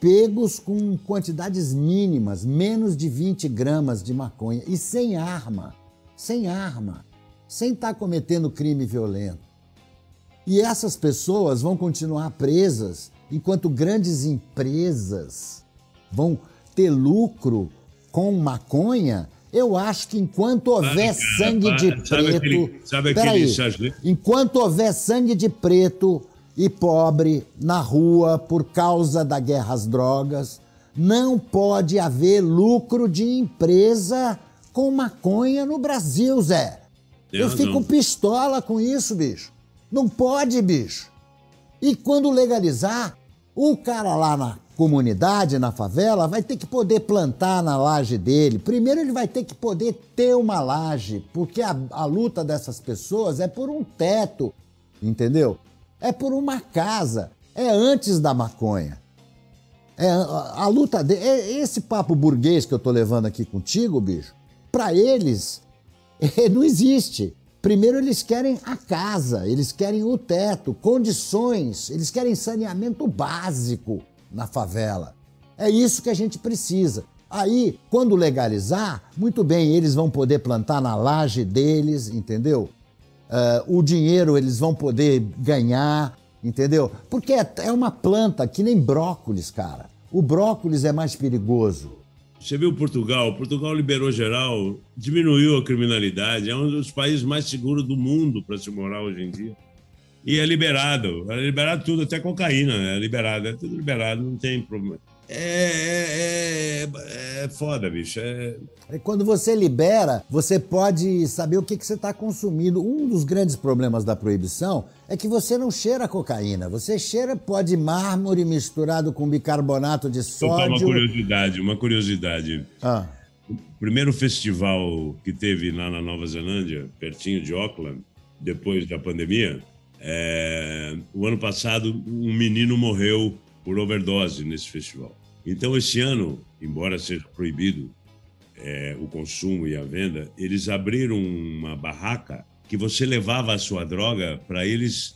pegos com quantidades mínimas, menos de 20 gramas de maconha e sem arma, sem arma, sem estar tá cometendo crime violento. E essas pessoas vão continuar presas enquanto grandes empresas vão ter lucro com maconha. Eu acho que enquanto houver sangue de preto. Sabe aquele, sabe aquele enquanto houver sangue de preto e pobre na rua por causa da guerra às drogas. Não pode haver lucro de empresa com maconha no Brasil, Zé. Eu, Eu fico não. pistola com isso, bicho. Não pode, bicho. E quando legalizar, o cara lá na comunidade, na favela, vai ter que poder plantar na laje dele. Primeiro, ele vai ter que poder ter uma laje, porque a, a luta dessas pessoas é por um teto, entendeu? É por uma casa, é antes da maconha. É, a, a luta de, é, esse papo burguês que eu tô levando aqui contigo, bicho, para eles <laughs> é, não existe. Primeiro eles querem a casa, eles querem o teto, condições, eles querem saneamento básico na favela. É isso que a gente precisa. Aí, quando legalizar, muito bem, eles vão poder plantar na laje deles, entendeu? Uh, o dinheiro eles vão poder ganhar, entendeu? Porque é, é uma planta que nem brócolis, cara. O brócolis é mais perigoso. Você viu Portugal? Portugal liberou geral, diminuiu a criminalidade, é um dos países mais seguros do mundo para se morar hoje em dia. E é liberado, é liberado tudo, até cocaína é liberado, é tudo liberado, não tem problema. É, é, é, é foda, bicho. É... Quando você libera, você pode saber o que, que você está consumindo. Um dos grandes problemas da proibição é que você não cheira cocaína. Você cheira pó de mármore misturado com bicarbonato de sódio. uma curiosidade, uma curiosidade. Ah. O primeiro festival que teve lá na Nova Zelândia, pertinho de Auckland, depois da pandemia, é... o ano passado um menino morreu por overdose nesse festival. Então, esse ano, embora seja proibido é, o consumo e a venda, eles abriram uma barraca que você levava a sua droga para eles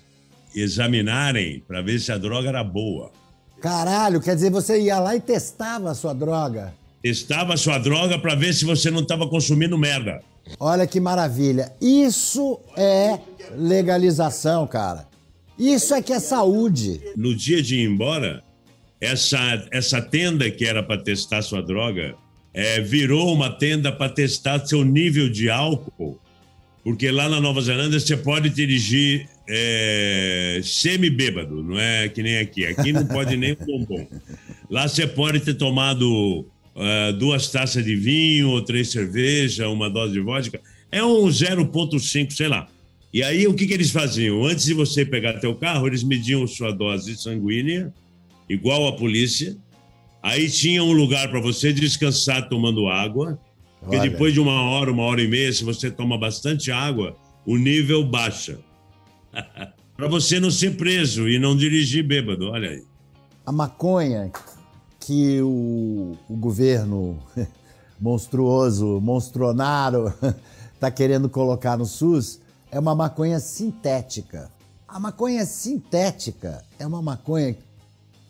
examinarem para ver se a droga era boa. Caralho, quer dizer, você ia lá e testava a sua droga? Testava a sua droga para ver se você não estava consumindo merda. Olha que maravilha. Isso é legalização, cara. Isso é que é saúde. No dia de ir embora, essa, essa tenda que era para testar sua droga é, virou uma tenda para testar seu nível de álcool, porque lá na Nova Zelândia você pode dirigir é, semi-bêbado, não é que nem aqui. Aqui não pode nem um bombom. Lá você pode ter tomado uh, duas taças de vinho ou três cervejas, uma dose de vodka. É um 0,5, sei lá. E aí o que, que eles faziam? Antes de você pegar teu carro, eles mediam sua dose sanguínea igual a polícia. Aí tinha um lugar para você descansar tomando água, porque Olha. depois de uma hora, uma hora e meia, se você toma bastante água, o nível baixa. <laughs> para você não ser preso e não dirigir bêbado, olha aí. A maconha que o, o governo <laughs> monstruoso, monstronaro, está <laughs> querendo colocar no SUS é uma maconha sintética. A maconha sintética é uma maconha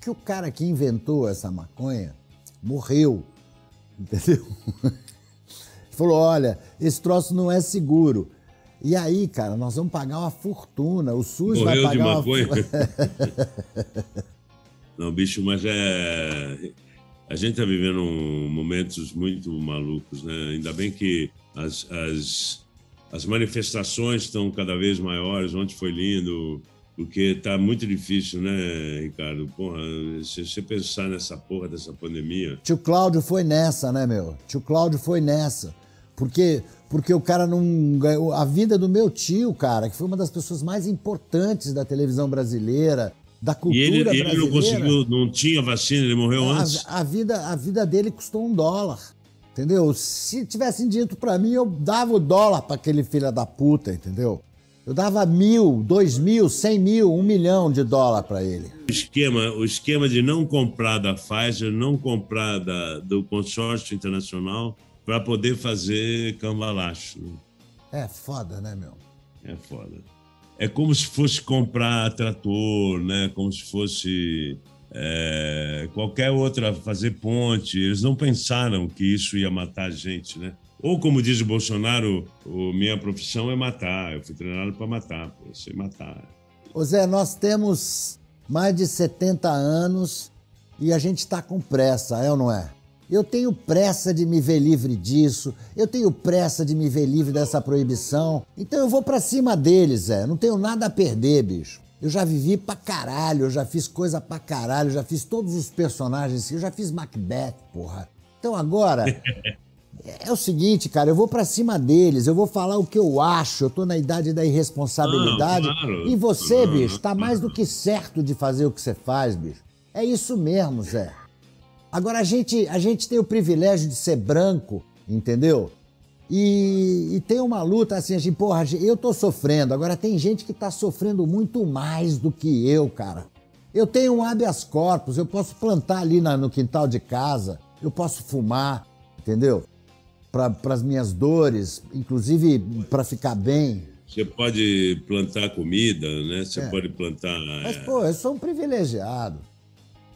que o cara que inventou essa maconha morreu. <laughs> Entendeu? Falou: olha, esse troço não é seguro. E aí, cara, nós vamos pagar uma fortuna. O SUS Morreu vai pagar de maconha. Uma... <laughs> não, bicho, mas é. A gente está vivendo momentos muito malucos, né? Ainda bem que as, as, as manifestações estão cada vez maiores. Ontem foi lindo, porque tá muito difícil, né, Ricardo? Porra, se você pensar nessa porra dessa pandemia. Tio Cláudio foi nessa, né, meu? Tio Cláudio foi nessa. Porque, porque o cara não ganhou. A vida do meu tio, cara, que foi uma das pessoas mais importantes da televisão brasileira, da cultura e ele, brasileira. ele não conseguiu, não tinha vacina, ele morreu a, antes. A vida, a vida dele custou um dólar. Entendeu? Se tivessem dito para mim, eu dava o dólar para aquele filho da puta, entendeu? Eu dava mil, dois mil, cem mil, um milhão de dólar para ele. O esquema, o esquema de não comprar da Pfizer, não comprar da, do consórcio internacional para poder fazer cambalacho. É foda, né, meu? É foda. É como se fosse comprar trator, né? Como se fosse é, qualquer outra fazer ponte. Eles não pensaram que isso ia matar a gente, né? Ou como diz o Bolsonaro, o, minha profissão é matar. Eu fui treinado para matar, pô, eu sei matar. Ô Zé, nós temos mais de 70 anos e a gente está com pressa, é ou não é? Eu tenho pressa de me ver livre disso, eu tenho pressa de me ver livre dessa proibição. Então eu vou para cima deles, Zé. Não tenho nada a perder, bicho. Eu já vivi pra caralho, eu já fiz coisa pra caralho, eu já fiz todos os personagens, eu já fiz Macbeth, porra. Então agora <laughs> É o seguinte, cara, eu vou para cima deles, eu vou falar o que eu acho, eu tô na idade da irresponsabilidade. Não, claro. E você, bicho, tá mais do que certo de fazer o que você faz, bicho. É isso mesmo, Zé. Agora a gente, a gente tem o privilégio de ser branco, entendeu? E, e, tem uma luta assim, assim, porra, eu tô sofrendo. Agora tem gente que tá sofrendo muito mais do que eu, cara. Eu tenho um habeas corpus, eu posso plantar ali na, no quintal de casa, eu posso fumar, entendeu? Para as minhas dores, inclusive para ficar bem. Você pode plantar comida, né? Você é. pode plantar. Mas, é... pô, eu sou um privilegiado.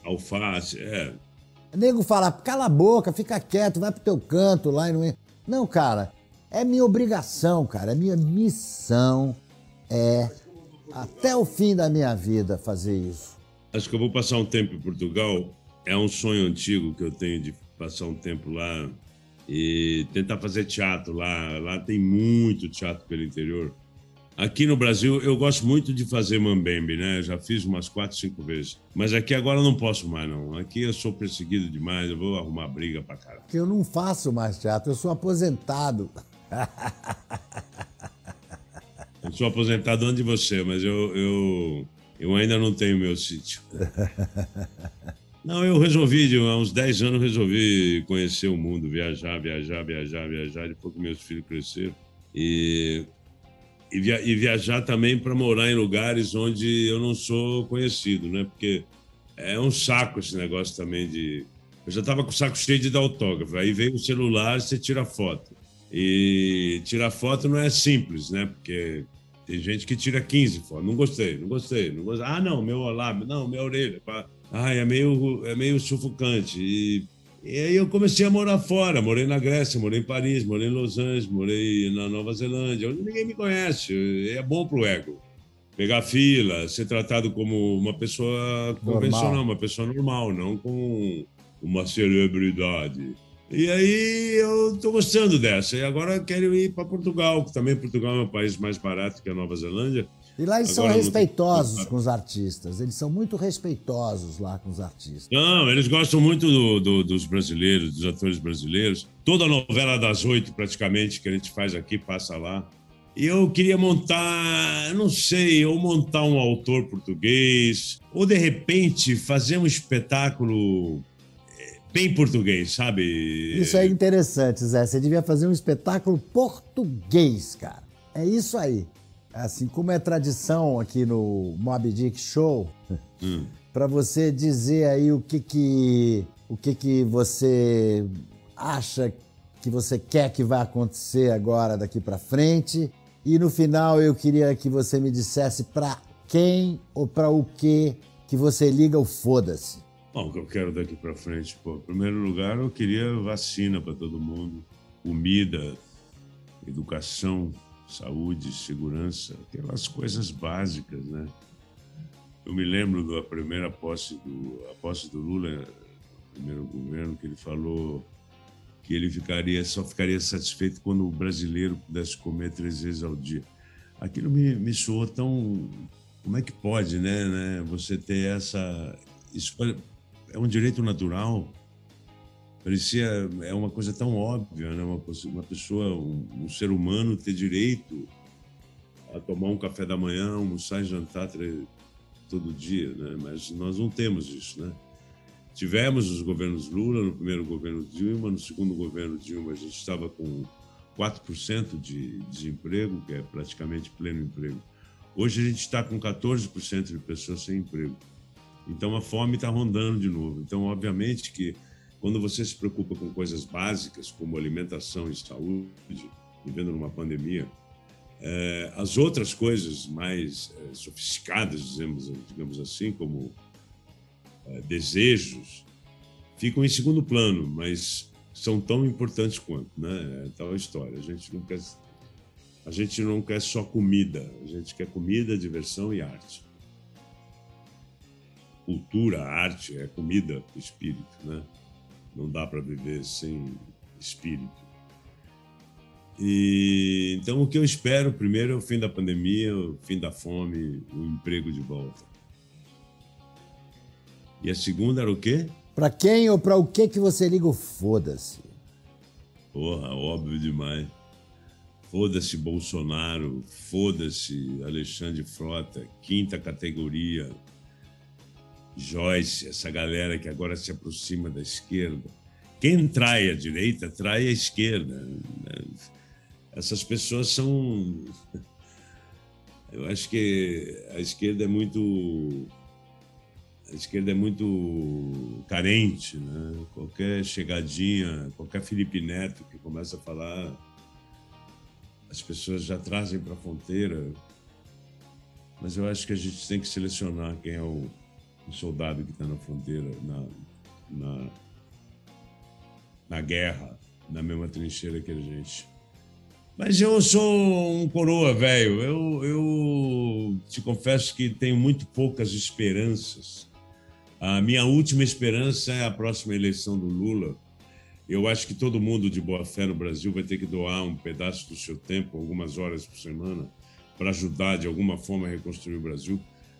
Alface, é. O nego fala, cala a boca, fica quieto, vai pro teu canto lá e não. Não, cara, é minha obrigação, cara, é minha missão é até o fim da minha vida fazer isso. Acho que eu vou passar um tempo em Portugal. É um sonho antigo que eu tenho de passar um tempo lá e tentar fazer teatro lá. Lá tem muito teatro pelo interior. Aqui no Brasil, eu gosto muito de fazer mambembe, né? Já fiz umas quatro, cinco vezes. Mas aqui agora eu não posso mais, não. Aqui eu sou perseguido demais, eu vou arrumar briga pra caralho. Eu não faço mais teatro, eu sou aposentado. <laughs> Eu sou aposentado antes de você, mas eu, eu, eu ainda não tenho meu sítio. <laughs> Não, eu resolvi, há uns 10 anos, resolvi conhecer o mundo, viajar, viajar, viajar, viajar, depois que meus filhos cresceram. E, e, via, e viajar também para morar em lugares onde eu não sou conhecido, né? Porque é um saco esse negócio também de. Eu já estava com o saco cheio de dar autógrafo. Aí veio o celular, você tira foto. E tirar foto não é simples, né? Porque tem gente que tira 15 fotos. Não gostei, não gostei, não gostei. Ah, não, meu lábio, não, minha orelha. Ah, é meio, é meio sufocante. E, e aí eu comecei a morar fora. Morei na Grécia, morei em Paris, morei em Los Angeles, morei na Nova Zelândia, onde ninguém me conhece. É bom pro ego. Pegar fila, ser tratado como uma pessoa convencional, normal. uma pessoa normal, não como uma celebridade. E aí eu estou gostando dessa. E agora quero ir para Portugal, que também Portugal é um país mais barato que a Nova Zelândia. E lá eles Agora, são respeitosos com os artistas. Eles são muito respeitosos lá com os artistas. Não, eles gostam muito do, do, dos brasileiros, dos atores brasileiros. Toda a novela das oito, praticamente, que a gente faz aqui, passa lá. E eu queria montar, não sei, ou montar um autor português, ou de repente fazer um espetáculo eh, bem português, sabe? Isso é interessante, Zé. Você devia fazer um espetáculo português, cara. É isso aí. Assim como é tradição aqui no Mob Dick Show, hum. para você dizer aí o que que o que que você acha que você quer que vai acontecer agora daqui para frente. E no final eu queria que você me dissesse para quem ou para o que que você liga o foda-se? Bom, o que eu quero daqui para frente, pô, em primeiro lugar, eu queria vacina para todo mundo, comida, educação, saúde, segurança, aquelas coisas básicas, né? Eu me lembro da primeira posse do, a posse do Lula, primeiro governo, que ele falou que ele ficaria, só ficaria satisfeito quando o brasileiro pudesse comer três vezes ao dia. Aquilo me, me soou tão. Como é que pode, né, né? Você ter essa. Isso é um direito natural. Parecia. É uma coisa tão óbvia, né? Uma, uma pessoa, um, um ser humano ter direito a tomar um café da manhã, almoçar e jantar todo dia, né? Mas nós não temos isso, né? Tivemos os governos Lula, no primeiro governo Dilma, no segundo governo Dilma a gente estava com 4% de desemprego, que é praticamente pleno emprego. Hoje a gente está com 14% de pessoas sem emprego. Então a fome está rondando de novo. Então, obviamente que quando você se preocupa com coisas básicas como alimentação e saúde, vivendo numa pandemia, é, as outras coisas mais é, sofisticadas, dizemos, digamos assim, como é, desejos, ficam em segundo plano, mas são tão importantes quanto, né? É tal história. A gente não quer, a gente não quer só comida, a gente quer comida, diversão e arte. Cultura, arte é comida, espírito, né? Não dá para viver sem espírito. E então o que eu espero primeiro é o fim da pandemia, o fim da fome, o emprego de volta. E a segunda era o quê? Pra quem ou pra o que que você liga o foda-se? Porra, óbvio demais. Foda-se Bolsonaro, foda-se Alexandre Frota, quinta categoria. Joyce, essa galera que agora se aproxima da esquerda. Quem trai a direita, trai a esquerda. Essas pessoas são. Eu acho que a esquerda é muito a esquerda é muito carente, né? Qualquer chegadinha, qualquer Felipe Neto que começa a falar, as pessoas já trazem para a fronteira. Mas eu acho que a gente tem que selecionar quem é o, o soldado que está na fronteira, na, na, na guerra, na mesma trincheira que a gente. Mas eu sou um coroa, velho. Eu, eu te confesso que tenho muito poucas esperanças a minha última esperança é a próxima eleição do Lula. Eu acho que todo mundo de boa fé no Brasil vai ter que doar um pedaço do seu tempo, algumas horas por semana, para ajudar de alguma forma a reconstruir o Brasil.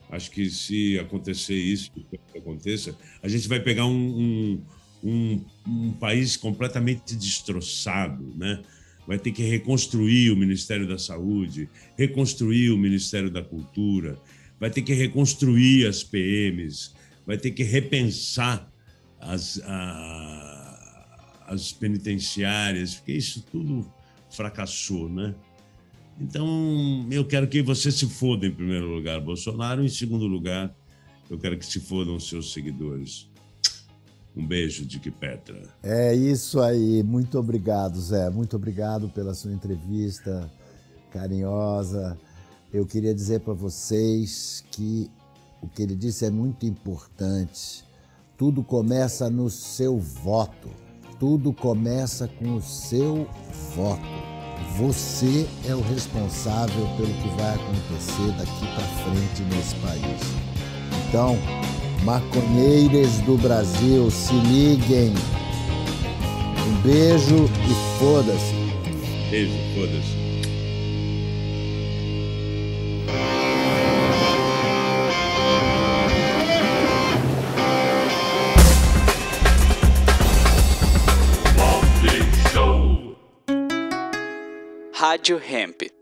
Acho que se acontecer isso, que aconteça, a gente vai pegar um, um, um, um país completamente destroçado, né? Vai ter que reconstruir o Ministério da Saúde, reconstruir o Ministério da Cultura, vai ter que reconstruir as PMs, vai ter que repensar as, a, as penitenciárias, porque isso tudo fracassou, né? Então, eu quero que você se foda em primeiro lugar, Bolsonaro, em segundo lugar, eu quero que se fodam os seus seguidores. Um beijo, Dick Petra. É isso aí. Muito obrigado, Zé. Muito obrigado pela sua entrevista carinhosa. Eu queria dizer para vocês que o que ele disse é muito importante. Tudo começa no seu voto. Tudo começa com o seu voto. Você é o responsável pelo que vai acontecer daqui para frente nesse país. Então, maconheiros do Brasil, se liguem. Um beijo e foda-se. Beijo, foda-se. Rádio Hemp.